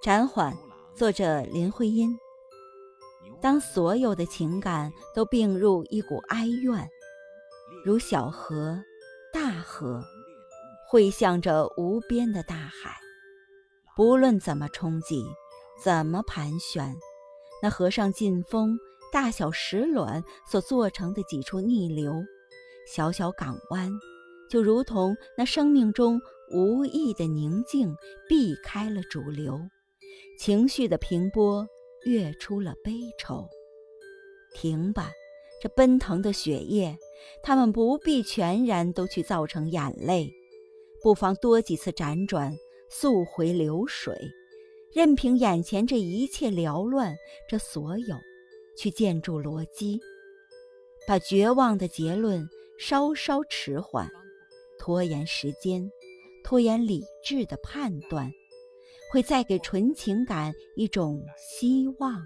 暂缓，作者林徽因。当所有的情感都并入一股哀怨，如小河、大河，汇向着无边的大海。不论怎么冲击，怎么盘旋，那河上劲风、大小石卵所做成的几处逆流、小小港湾，就如同那生命中无意的宁静，避开了主流。情绪的平波跃出了悲愁。停吧，这奔腾的血液，他们不必全然都去造成眼泪，不妨多几次辗转，溯回流水，任凭眼前这一切缭乱，这所有，去建筑逻辑，把绝望的结论稍稍迟缓，拖延时间，拖延理智的判断。会再给纯情感一种希望。